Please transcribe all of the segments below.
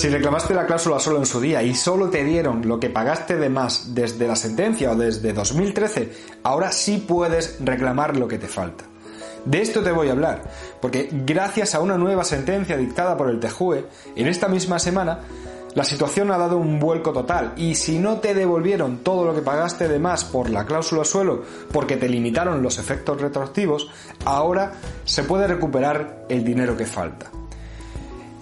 Si reclamaste la cláusula solo en su día y solo te dieron lo que pagaste de más desde la sentencia o desde 2013, ahora sí puedes reclamar lo que te falta. De esto te voy a hablar, porque gracias a una nueva sentencia dictada por el TJUE, en esta misma semana, la situación ha dado un vuelco total y si no te devolvieron todo lo que pagaste de más por la cláusula suelo porque te limitaron los efectos retroactivos, ahora se puede recuperar el dinero que falta.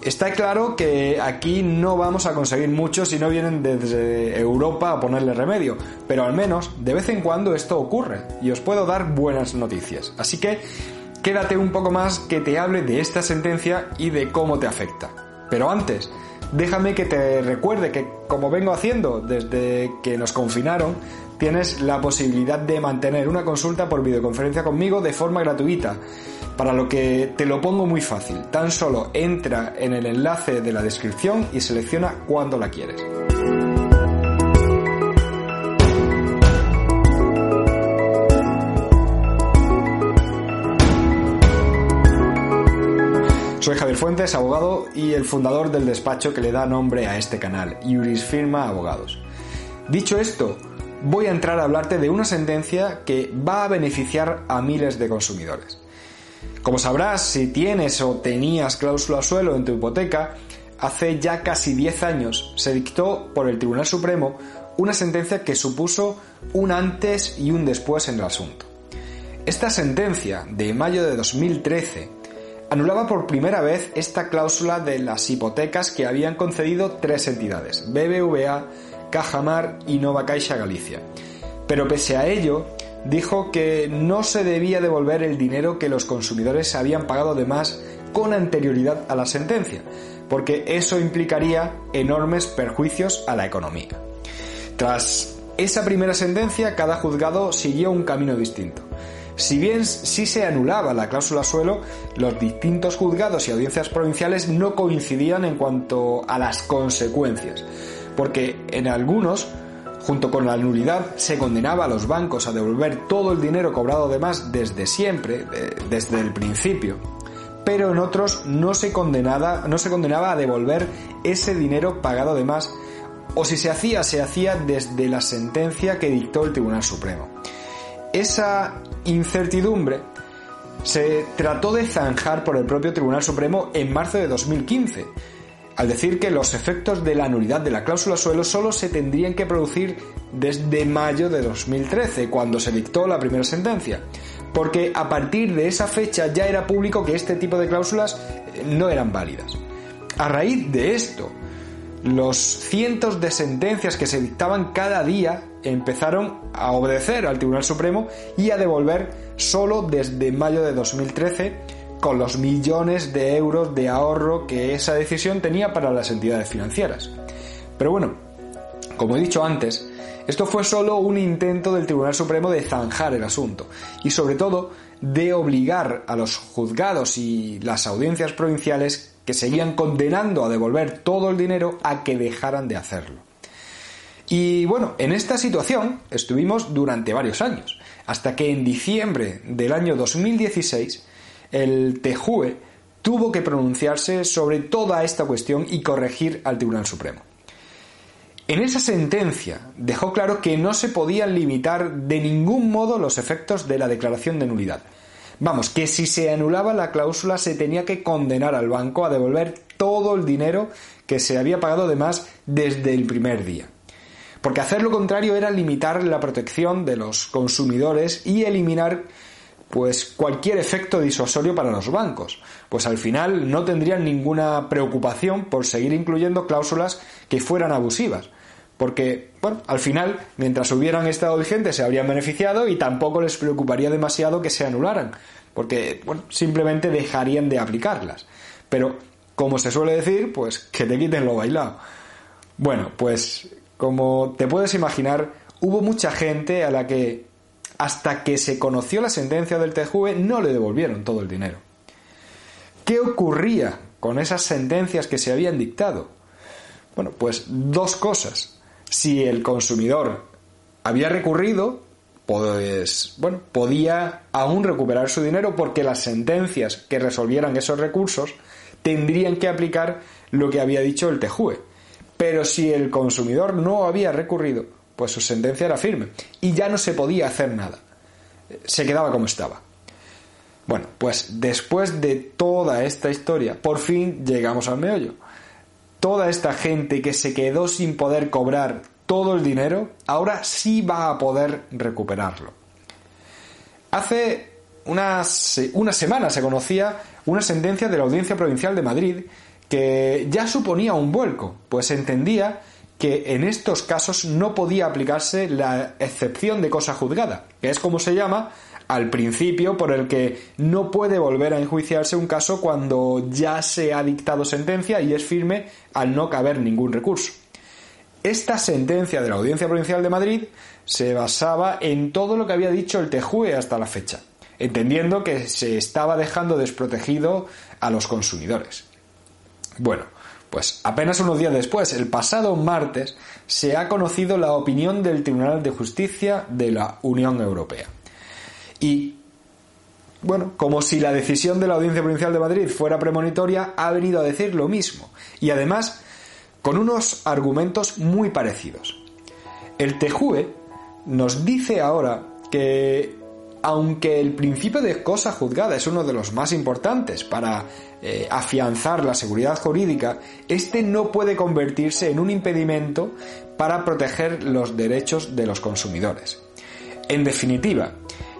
Está claro que aquí no vamos a conseguir mucho si no vienen desde Europa a ponerle remedio, pero al menos de vez en cuando esto ocurre y os puedo dar buenas noticias. Así que quédate un poco más que te hable de esta sentencia y de cómo te afecta. Pero antes, déjame que te recuerde que, como vengo haciendo desde que nos confinaron, tienes la posibilidad de mantener una consulta por videoconferencia conmigo de forma gratuita para lo que te lo pongo muy fácil. Tan solo entra en el enlace de la descripción y selecciona cuándo la quieres. Soy Javier Fuentes, abogado y el fundador del despacho que le da nombre a este canal, Juris Firma Abogados. Dicho esto, voy a entrar a hablarte de una sentencia que va a beneficiar a miles de consumidores. Como sabrás, si tienes o tenías cláusula suelo en tu hipoteca, hace ya casi 10 años se dictó por el Tribunal Supremo una sentencia que supuso un antes y un después en el asunto. Esta sentencia, de mayo de 2013, anulaba por primera vez esta cláusula de las hipotecas que habían concedido tres entidades, BBVA, Cajamar y Nova Caixa Galicia. Pero pese a ello, dijo que no se debía devolver el dinero que los consumidores habían pagado de más con anterioridad a la sentencia, porque eso implicaría enormes perjuicios a la economía. Tras esa primera sentencia, cada juzgado siguió un camino distinto. Si bien sí se anulaba la cláusula suelo, los distintos juzgados y audiencias provinciales no coincidían en cuanto a las consecuencias, porque en algunos Junto con la nulidad se condenaba a los bancos a devolver todo el dinero cobrado de más desde siempre, desde el principio. Pero en otros no se, condenaba, no se condenaba a devolver ese dinero pagado de más, o si se hacía, se hacía desde la sentencia que dictó el Tribunal Supremo. Esa incertidumbre se trató de zanjar por el propio Tribunal Supremo en marzo de 2015, al decir que los efectos de la nulidad de la cláusula suelo solo se tendrían que producir desde mayo de 2013, cuando se dictó la primera sentencia, porque a partir de esa fecha ya era público que este tipo de cláusulas eh, no eran válidas. A raíz de esto, los cientos de sentencias que se dictaban cada día empezaron a obedecer al Tribunal Supremo y a devolver solo desde mayo de 2013 con los millones de euros de ahorro que esa decisión tenía para las entidades financieras. Pero bueno, como he dicho antes, esto fue solo un intento del Tribunal Supremo de zanjar el asunto y sobre todo de obligar a los juzgados y las audiencias provinciales que seguían condenando a devolver todo el dinero a que dejaran de hacerlo. Y bueno, en esta situación estuvimos durante varios años, hasta que en diciembre del año 2016 el TJUE tuvo que pronunciarse sobre toda esta cuestión y corregir al Tribunal Supremo. En esa sentencia dejó claro que no se podían limitar de ningún modo los efectos de la declaración de nulidad. Vamos, que si se anulaba la cláusula se tenía que condenar al banco a devolver todo el dinero que se había pagado de más desde el primer día. Porque hacer lo contrario era limitar la protección de los consumidores y eliminar pues cualquier efecto disuasorio para los bancos, pues al final no tendrían ninguna preocupación por seguir incluyendo cláusulas que fueran abusivas, porque bueno, al final, mientras hubieran estado vigentes se habrían beneficiado y tampoco les preocuparía demasiado que se anularan, porque bueno, simplemente dejarían de aplicarlas. Pero como se suele decir, pues que te quiten lo bailado. Bueno, pues como te puedes imaginar, hubo mucha gente a la que hasta que se conoció la sentencia del TJUE no le devolvieron todo el dinero. ¿Qué ocurría con esas sentencias que se habían dictado? Bueno, pues dos cosas. Si el consumidor había recurrido, pues bueno, podía aún recuperar su dinero porque las sentencias que resolvieran esos recursos tendrían que aplicar lo que había dicho el TEJUE. Pero si el consumidor no había recurrido, pues su sentencia era firme y ya no se podía hacer nada. Se quedaba como estaba. Bueno, pues después de toda esta historia, por fin llegamos al meollo. Toda esta gente que se quedó sin poder cobrar todo el dinero, ahora sí va a poder recuperarlo. Hace unas, una semana se conocía una sentencia de la Audiencia Provincial de Madrid que ya suponía un vuelco, pues entendía que en estos casos no podía aplicarse la excepción de cosa juzgada, que es como se llama al principio por el que no puede volver a enjuiciarse un caso cuando ya se ha dictado sentencia y es firme al no caber ningún recurso. Esta sentencia de la Audiencia Provincial de Madrid se basaba en todo lo que había dicho el TEJUE hasta la fecha, entendiendo que se estaba dejando desprotegido a los consumidores. Bueno, pues apenas unos días después, el pasado martes, se ha conocido la opinión del Tribunal de Justicia de la Unión Europea. Y, bueno, como si la decisión de la Audiencia Provincial de Madrid fuera premonitoria, ha venido a decir lo mismo. Y además, con unos argumentos muy parecidos. El TEJUE nos dice ahora que aunque el principio de cosa juzgada es uno de los más importantes para eh, afianzar la seguridad jurídica, este no puede convertirse en un impedimento para proteger los derechos de los consumidores. En definitiva,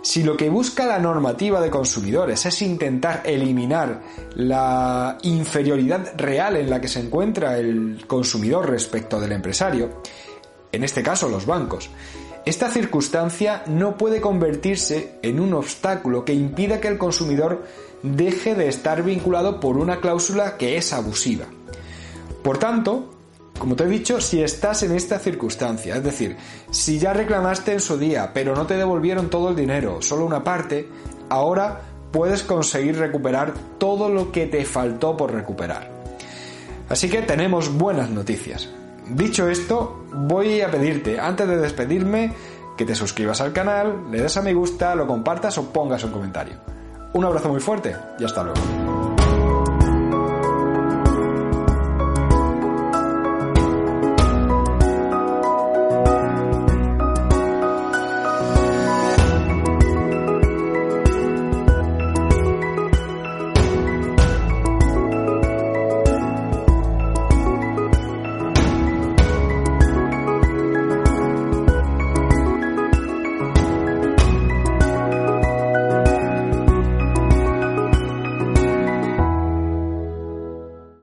si lo que busca la normativa de consumidores es intentar eliminar la inferioridad real en la que se encuentra el consumidor respecto del empresario, en este caso los bancos, esta circunstancia no puede convertirse en un obstáculo que impida que el consumidor deje de estar vinculado por una cláusula que es abusiva. Por tanto, como te he dicho, si estás en esta circunstancia, es decir, si ya reclamaste en su día, pero no te devolvieron todo el dinero, solo una parte, ahora puedes conseguir recuperar todo lo que te faltó por recuperar. Así que tenemos buenas noticias. Dicho esto, voy a pedirte, antes de despedirme, que te suscribas al canal, le des a me gusta, lo compartas o pongas un comentario. Un abrazo muy fuerte y hasta luego.